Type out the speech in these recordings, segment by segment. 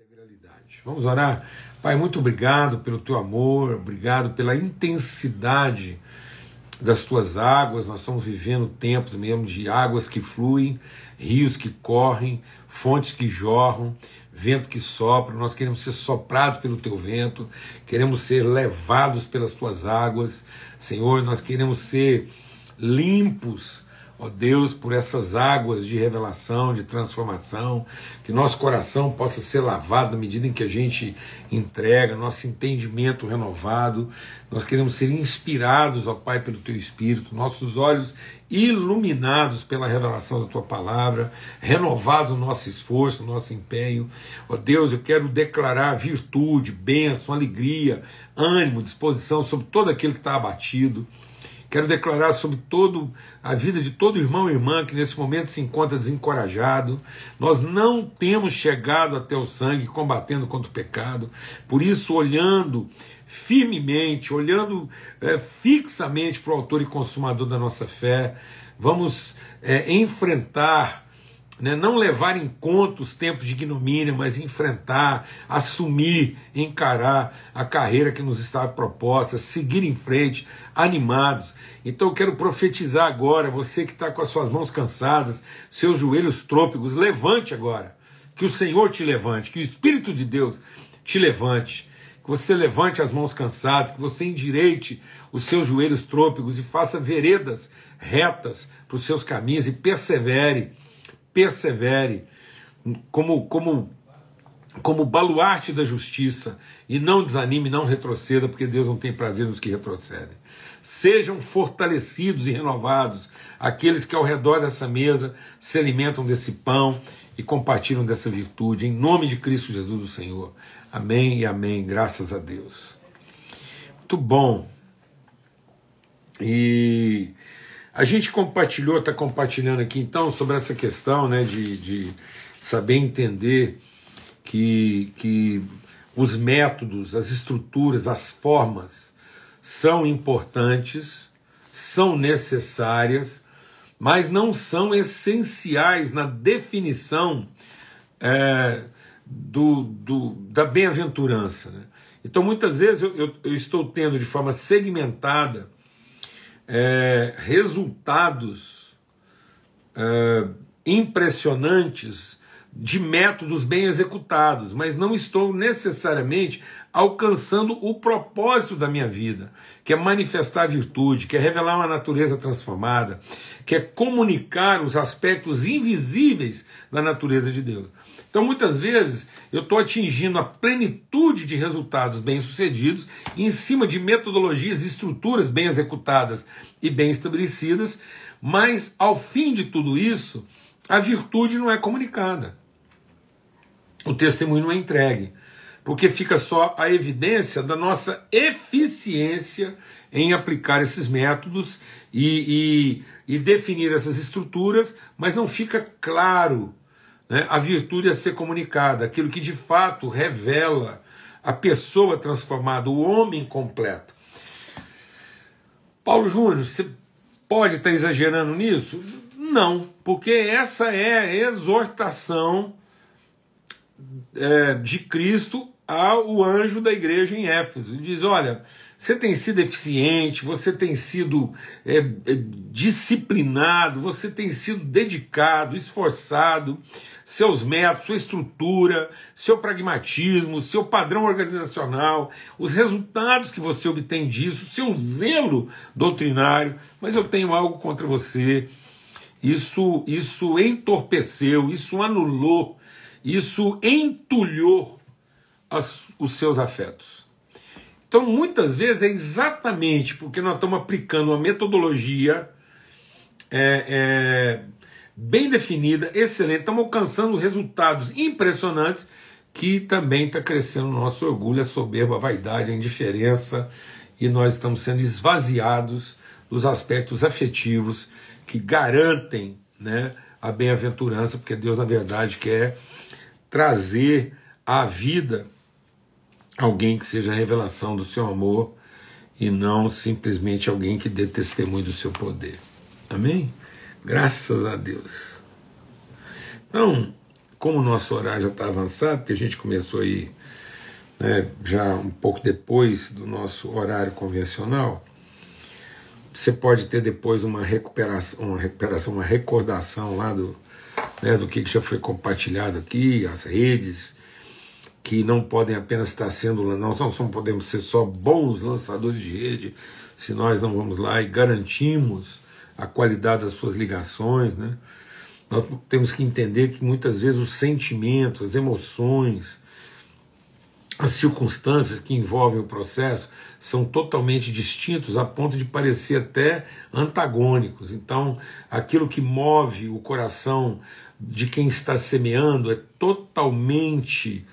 integralidade. Vamos orar? Pai, muito obrigado pelo teu amor, obrigado pela intensidade das tuas águas. Nós estamos vivendo tempos mesmo de águas que fluem, rios que correm, fontes que jorram, vento que sopra. Nós queremos ser soprados pelo teu vento, queremos ser levados pelas tuas águas. Senhor, nós queremos ser limpos ó Deus, por essas águas de revelação, de transformação, que nosso coração possa ser lavado na medida em que a gente entrega, nosso entendimento renovado. Nós queremos ser inspirados, ó Pai, pelo Teu Espírito, nossos olhos iluminados pela revelação da Tua palavra, renovado o nosso esforço, o nosso empenho. Ó Deus, eu quero declarar virtude, bênção, alegria, ânimo, disposição sobre todo aquele que está abatido. Quero declarar sobre todo a vida de todo irmão e irmã que nesse momento se encontra desencorajado. Nós não temos chegado até o sangue combatendo contra o pecado. Por isso, olhando firmemente, olhando é, fixamente para o autor e consumador da nossa fé, vamos é, enfrentar né, não levar em conta os tempos de ignomínia, mas enfrentar, assumir, encarar a carreira que nos está proposta, seguir em frente, animados. Então eu quero profetizar agora, você que está com as suas mãos cansadas, seus joelhos trôpegos, levante agora. Que o Senhor te levante, que o Espírito de Deus te levante. Que você levante as mãos cansadas, que você endireite os seus joelhos trôpegos e faça veredas retas para os seus caminhos e persevere persevere como, como, como baluarte da justiça e não desanime, não retroceda, porque Deus não tem prazer nos que retrocedem. Sejam fortalecidos e renovados aqueles que ao redor dessa mesa se alimentam desse pão e compartilham dessa virtude, em nome de Cristo Jesus, o Senhor. Amém e amém, graças a Deus. Muito bom. E a gente compartilhou, está compartilhando aqui então sobre essa questão né, de, de saber entender que, que os métodos, as estruturas, as formas são importantes, são necessárias, mas não são essenciais na definição é, do, do, da bem-aventurança. Né? Então, muitas vezes eu, eu, eu estou tendo de forma segmentada é, resultados é, impressionantes de métodos bem executados, mas não estou necessariamente alcançando o propósito da minha vida, que é manifestar a virtude, que é revelar uma natureza transformada, que é comunicar os aspectos invisíveis da natureza de Deus. Então, muitas vezes, eu estou atingindo a plenitude de resultados bem-sucedidos em cima de metodologias e estruturas bem executadas e bem estabelecidas, mas, ao fim de tudo isso, a virtude não é comunicada. O testemunho não é entregue, porque fica só a evidência da nossa eficiência em aplicar esses métodos e, e, e definir essas estruturas, mas não fica claro né, a virtude a ser comunicada, aquilo que de fato revela a pessoa transformada, o homem completo. Paulo Júnior, você pode estar exagerando nisso? Não, porque essa é a exortação é, de Cristo ao anjo da igreja em Éfeso. Ele diz: Olha, você tem sido eficiente, você tem sido é, é, disciplinado, você tem sido dedicado, esforçado, seus métodos, sua estrutura, seu pragmatismo, seu padrão organizacional, os resultados que você obtém disso, seu zelo doutrinário, mas eu tenho algo contra você. Isso, isso entorpeceu, isso anulou, isso entulhou as, os seus afetos. Então, muitas vezes é exatamente porque nós estamos aplicando uma metodologia é, é, bem definida, excelente, estamos alcançando resultados impressionantes que também está crescendo o nosso orgulho, a soberba, a vaidade, a indiferença, e nós estamos sendo esvaziados dos aspectos afetivos que garantem né, a bem-aventurança, porque Deus, na verdade, quer trazer à vida alguém que seja a revelação do seu amor e não simplesmente alguém que dê testemunho do seu poder. Amém? Graças a Deus. Então, como o nosso horário já está avançado, porque a gente começou aí né, já um pouco depois do nosso horário convencional, você pode ter depois uma recuperação, uma recuperação, uma recordação lá do, né, do que já foi compartilhado aqui, as redes, que não podem apenas estar sendo, nós não podemos ser só bons lançadores de rede, se nós não vamos lá e garantimos a qualidade das suas ligações, né? Nós temos que entender que muitas vezes os sentimentos, as emoções, as circunstâncias que envolvem o processo são totalmente distintos a ponto de parecer até antagônicos. Então, aquilo que move o coração de quem está semeando é totalmente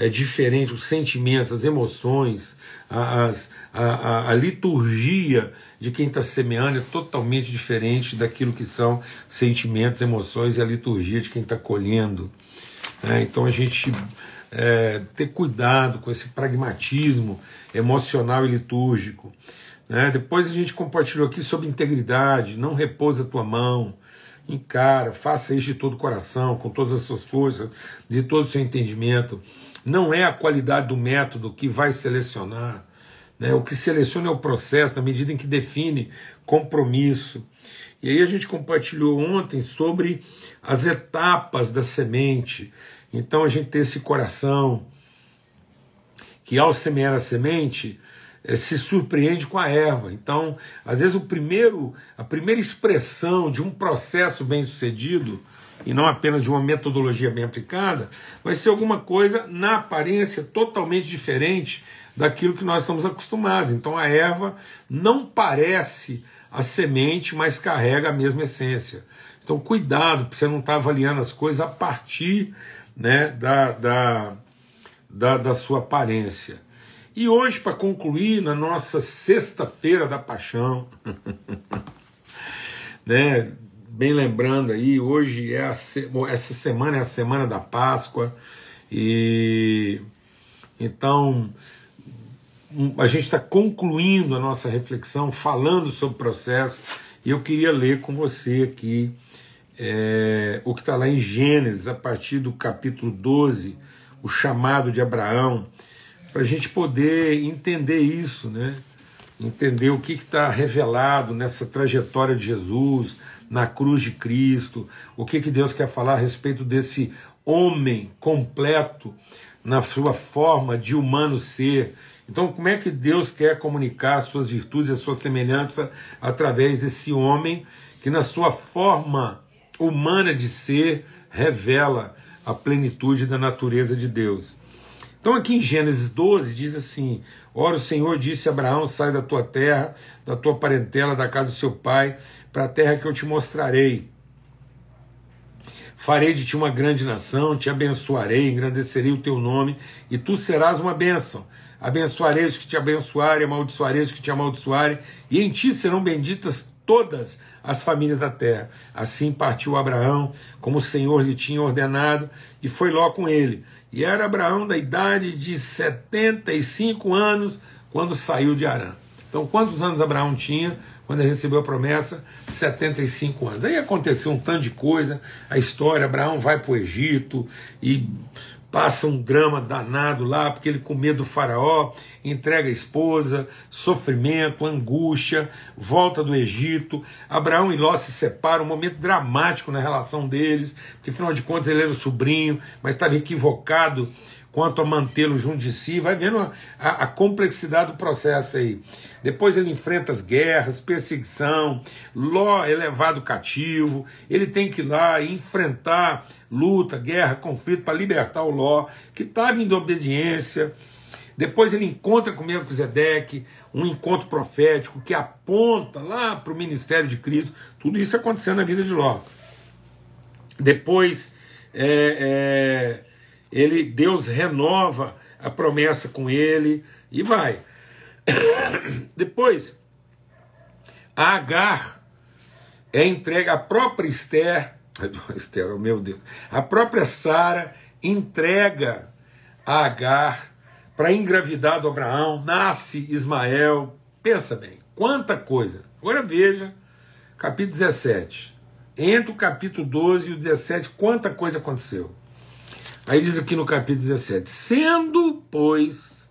é, diferente, os sentimentos, as emoções, as, a, a, a liturgia de quem está semeando é totalmente diferente daquilo que são sentimentos, emoções e a liturgia de quem está colhendo. É, então a gente é, ter cuidado com esse pragmatismo emocional e litúrgico. Né? Depois a gente compartilhou aqui sobre integridade, não repousa a tua mão, encara, faça isso de todo o coração, com todas as suas forças, de todo o seu entendimento. Não é a qualidade do método que vai selecionar. Né? O que seleciona é o processo, na medida em que define compromisso. E aí a gente compartilhou ontem sobre as etapas da semente. Então a gente tem esse coração que ao semear a semente é, se surpreende com a erva. Então, às vezes o primeiro, a primeira expressão de um processo bem sucedido e não apenas de uma metodologia bem aplicada, vai ser alguma coisa na aparência totalmente diferente daquilo que nós estamos acostumados. Então a erva não parece a semente, mas carrega a mesma essência. Então cuidado para você não estar tá avaliando as coisas a partir né, da, da, da, da sua aparência. E hoje, para concluir, na nossa sexta-feira da paixão, né, bem lembrando aí, hoje é a, essa semana é a semana da Páscoa, e então a gente está concluindo a nossa reflexão, falando sobre o processo, e eu queria ler com você aqui é, o que está lá em Gênesis, a partir do capítulo 12, o chamado de Abraão, para a gente poder entender isso, né? entender o que está revelado nessa trajetória de Jesus, na cruz de Cristo, o que, que Deus quer falar a respeito desse homem completo na sua forma de humano ser. Então, como é que Deus quer comunicar as suas virtudes, a sua semelhança através desse homem que, na sua forma humana de ser, revela a plenitude da natureza de Deus? Então, aqui em Gênesis 12, diz assim: Ora, o Senhor disse a Abraão: Sai da tua terra, da tua parentela, da casa do seu pai, para a terra que eu te mostrarei. Farei de ti uma grande nação, te abençoarei, engrandecerei o teu nome, e tu serás uma bênção. Abençoarei os que te abençoarem, amaldiçoarei os que te amaldiçoarem, e em ti serão benditas todas as famílias da terra. Assim partiu Abraão, como o Senhor lhe tinha ordenado, e foi Ló com ele. E era Abraão da idade de 75 anos quando saiu de Arã. Então, quantos anos Abraão tinha quando ele recebeu a promessa? 75 anos. Aí aconteceu um tanto de coisa, a história, Abraão vai para o Egito e passa um drama danado lá, porque ele com medo do faraó, entrega a esposa, sofrimento, angústia, volta do Egito, Abraão e Ló se separam, um momento dramático na relação deles, porque afinal de contas ele era o sobrinho, mas estava equivocado quanto a mantê-lo junto de si, vai vendo a, a, a, complexidade do processo aí. Depois ele enfrenta as guerras, perseguição, Ló é levado cativo, ele tem que ir lá e enfrentar luta, guerra, conflito para libertar o Ló, que estava em obediência. Depois ele encontra com Melquisedeque, um encontro profético que aponta lá para o ministério de Cristo. Tudo isso acontecendo na vida de Ló. Depois é, é ele Deus renova a promessa com ele e vai. Depois, a Agar é entregue a própria Esther, Esther, oh meu Deus, a própria Sara entrega a Agar para engravidar do Abraão, nasce Ismael. Pensa bem, quanta coisa. Agora veja, capítulo 17. Entre o capítulo 12 e o 17, quanta coisa aconteceu. Aí diz aqui no capítulo 17: Sendo, pois,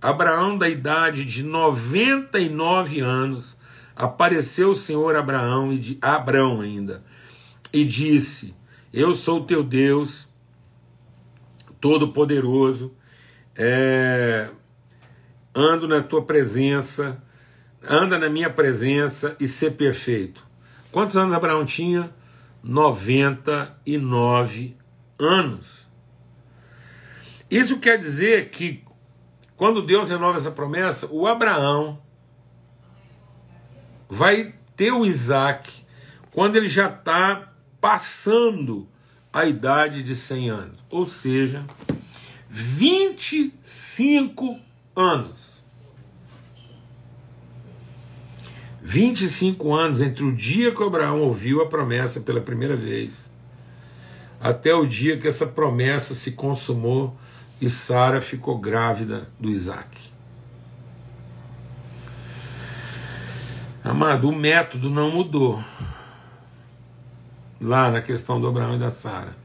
Abraão da idade de 99 anos, apareceu o Senhor Abraão e de Abraão ainda e disse: Eu sou teu Deus todo-poderoso, é, ando na tua presença, anda na minha presença e ser perfeito. Quantos anos Abraão tinha? 99 anos. Isso quer dizer que quando Deus renova essa promessa, o Abraão vai ter o Isaac quando ele já está passando a idade de 100 anos, ou seja, 25 anos. 25 anos entre o dia que Abraão ouviu a promessa pela primeira vez, até o dia que essa promessa se consumou e Sara ficou grávida do Isaac. Amado, o método não mudou. Lá na questão do Abraão e da Sara.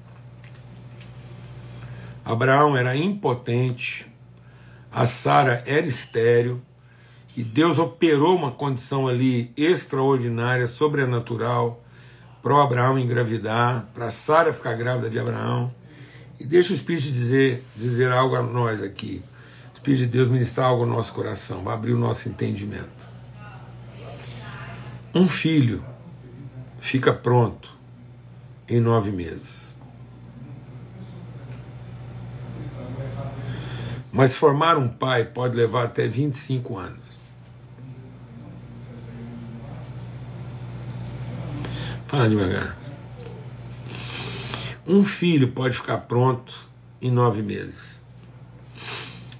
Abraão era impotente, a Sara era estéril, e Deus operou uma condição ali extraordinária, sobrenatural, para Abraão engravidar, para Sara ficar grávida de Abraão. E deixa o Espírito dizer, dizer algo a nós aqui. O Espírito de Deus ministrar algo ao nosso coração, vai abrir o nosso entendimento. Um filho fica pronto em nove meses. Mas formar um pai pode levar até 25 anos. Fala devagar. Um filho pode ficar pronto em nove meses.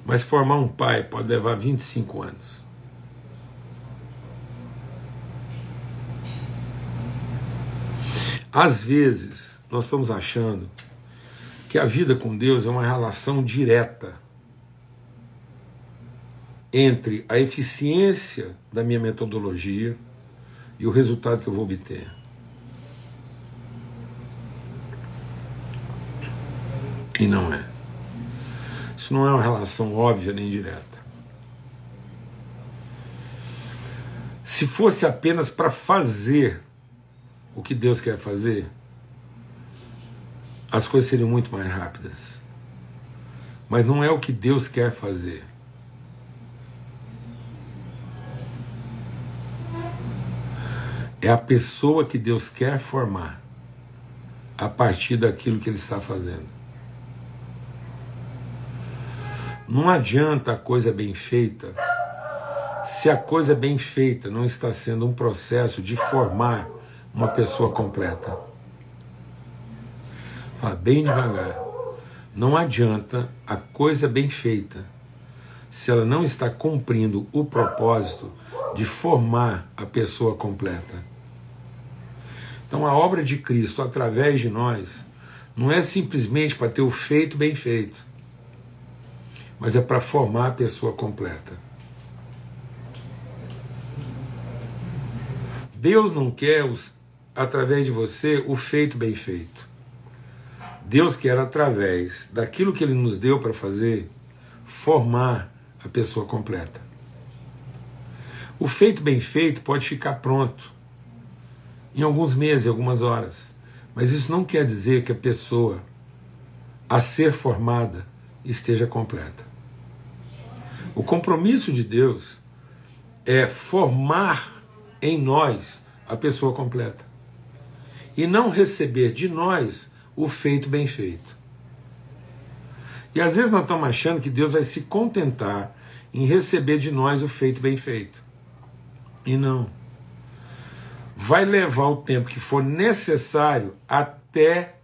Mas formar um pai pode levar 25 anos. Às vezes, nós estamos achando que a vida com Deus é uma relação direta entre a eficiência da minha metodologia e o resultado que eu vou obter. E não é. Isso não é uma relação óbvia nem direta. Se fosse apenas para fazer o que Deus quer fazer, as coisas seriam muito mais rápidas. Mas não é o que Deus quer fazer. É a pessoa que Deus quer formar a partir daquilo que Ele está fazendo. Não adianta a coisa bem feita se a coisa bem feita não está sendo um processo de formar uma pessoa completa. Fala bem devagar. Não adianta a coisa bem feita se ela não está cumprindo o propósito de formar a pessoa completa. Então a obra de Cristo através de nós não é simplesmente para ter o feito bem feito mas é para formar a pessoa completa. Deus não quer, os, através de você, o feito bem feito. Deus quer, através daquilo que Ele nos deu para fazer, formar a pessoa completa. O feito bem feito pode ficar pronto em alguns meses, algumas horas, mas isso não quer dizer que a pessoa a ser formada esteja completa. O compromisso de Deus é formar em nós a pessoa completa e não receber de nós o feito bem feito. E às vezes nós estamos achando que Deus vai se contentar em receber de nós o feito bem feito. E não. Vai levar o tempo que for necessário até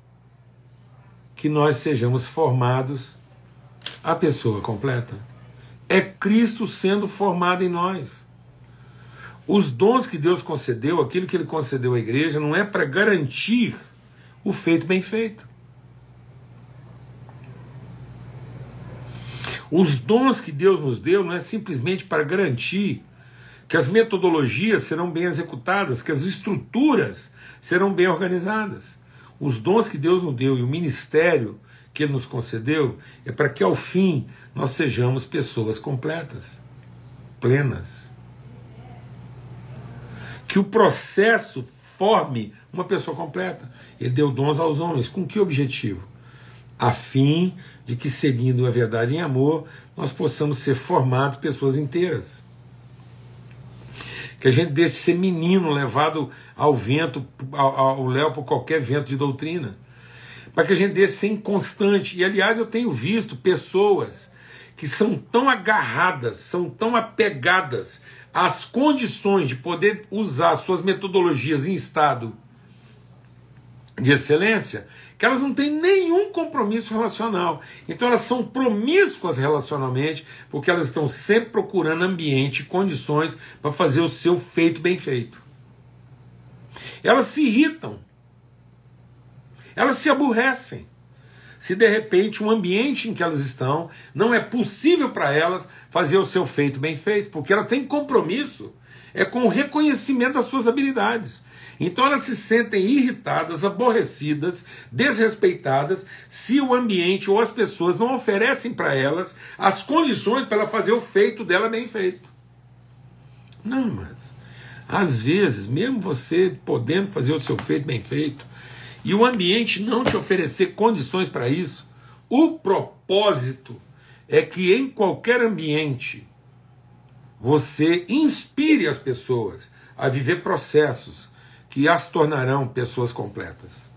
que nós sejamos formados a pessoa completa. É Cristo sendo formado em nós. Os dons que Deus concedeu, aquilo que Ele concedeu à igreja, não é para garantir o feito bem feito. Os dons que Deus nos deu não é simplesmente para garantir que as metodologias serão bem executadas, que as estruturas serão bem organizadas. Os dons que Deus nos deu e o ministério que Ele nos concedeu é para que ao fim nós sejamos pessoas completas, plenas. Que o processo forme uma pessoa completa. Ele deu dons aos homens. Com que objetivo? A fim de que, seguindo a verdade em amor, nós possamos ser formados pessoas inteiras. Que a gente deixe de ser menino levado ao vento, ao, léu por qualquer vento de doutrina. Para que a gente deixe de ser inconstante. E aliás, eu tenho visto pessoas que são tão agarradas, são tão apegadas às condições de poder usar suas metodologias em estado de excelência, que elas não têm nenhum compromisso relacional. Então elas são promíscuas relacionalmente, porque elas estão sempre procurando ambiente, condições para fazer o seu feito bem feito. Elas se irritam. Elas se aborrecem. Se de repente um ambiente em que elas estão não é possível para elas fazer o seu feito bem feito, porque elas têm compromisso é com o reconhecimento das suas habilidades. Então elas se sentem irritadas, aborrecidas, desrespeitadas, se o ambiente ou as pessoas não oferecem para elas as condições para ela fazer o feito dela bem feito. Não, mas às vezes, mesmo você podendo fazer o seu feito bem feito, e o ambiente não te oferecer condições para isso, o propósito é que em qualquer ambiente você inspire as pessoas a viver processos que as tornarão pessoas completas.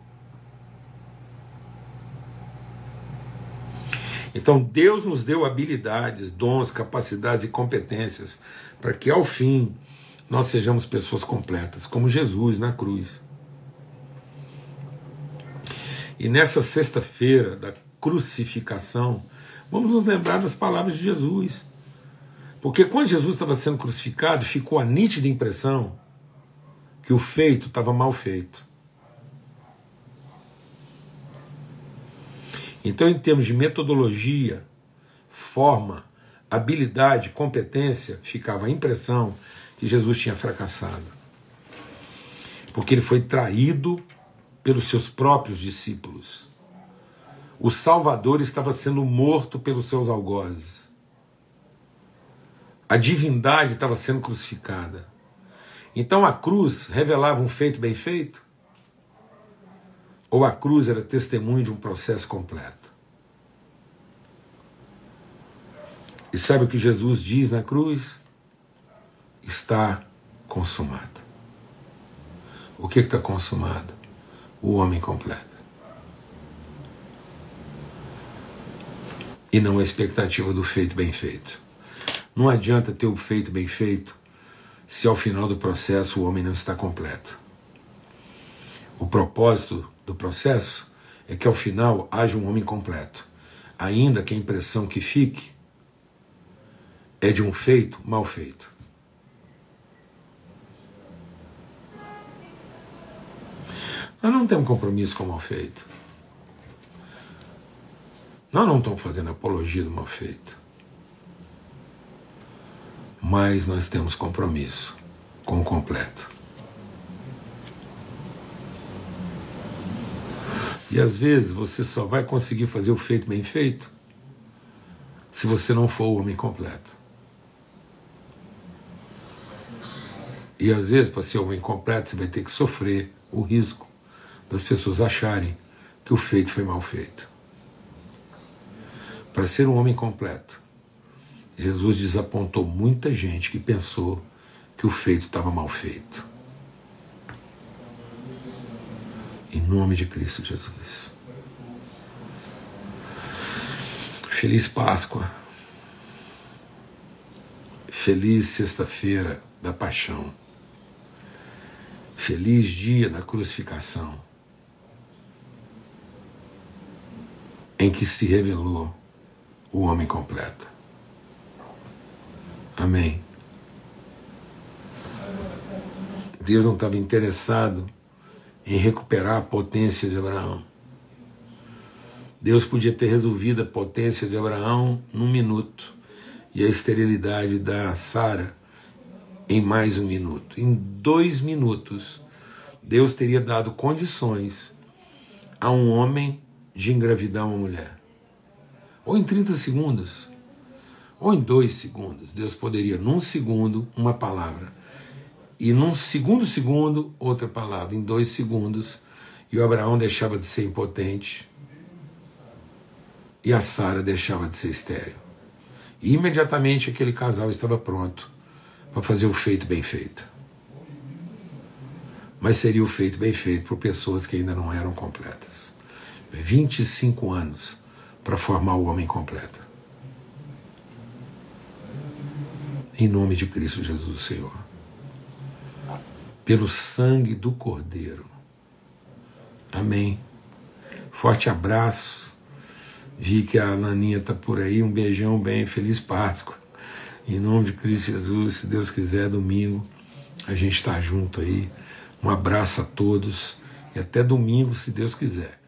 Então Deus nos deu habilidades, dons, capacidades e competências para que ao fim nós sejamos pessoas completas, como Jesus na cruz. E nessa sexta-feira da crucificação, vamos nos lembrar das palavras de Jesus. Porque quando Jesus estava sendo crucificado, ficou a nítida impressão que o feito estava mal feito. Então, em termos de metodologia, forma, habilidade, competência, ficava a impressão que Jesus tinha fracassado. Porque ele foi traído pelos seus próprios discípulos. O Salvador estava sendo morto pelos seus algozes. A divindade estava sendo crucificada. Então a cruz revelava um feito bem feito? Ou a cruz era testemunho de um processo completo? E sabe o que Jesus diz na cruz? Está consumado. O que está consumado? O homem completo. E não a expectativa do feito bem feito. Não adianta ter o feito bem feito se ao final do processo o homem não está completo. O propósito do processo é que ao final haja um homem completo, ainda que a impressão que fique é de um feito mal feito. Nós não temos compromisso com o mal feito. Nós não estamos fazendo apologia do mal feito mais nós temos compromisso com o completo. E às vezes você só vai conseguir fazer o feito bem feito se você não for o homem completo. E às vezes, para ser homem completo, você vai ter que sofrer o risco das pessoas acharem que o feito foi mal feito. Para ser um homem completo, Jesus desapontou muita gente que pensou que o feito estava mal feito. Em nome de Cristo Jesus. Feliz Páscoa. Feliz Sexta-feira da Paixão. Feliz dia da crucificação. Em que se revelou o homem completo. Amém. Deus não estava interessado em recuperar a potência de Abraão. Deus podia ter resolvido a potência de Abraão num minuto e a esterilidade da Sara em mais um minuto. Em dois minutos, Deus teria dado condições a um homem de engravidar uma mulher. Ou em 30 segundos. Ou em dois segundos. Deus poderia, num segundo, uma palavra. E num segundo segundo, outra palavra. Em dois segundos. E o Abraão deixava de ser impotente. E a Sara deixava de ser estéreo. E imediatamente aquele casal estava pronto para fazer o feito bem feito. Mas seria o feito bem feito por pessoas que ainda não eram completas. 25 anos para formar o homem completo. Em nome de Cristo Jesus, Senhor. Pelo sangue do Cordeiro. Amém. Forte abraço. Vi que a Laninha está por aí. Um beijão bem. Feliz Páscoa. Em nome de Cristo Jesus, se Deus quiser, domingo a gente está junto aí. Um abraço a todos e até domingo, se Deus quiser.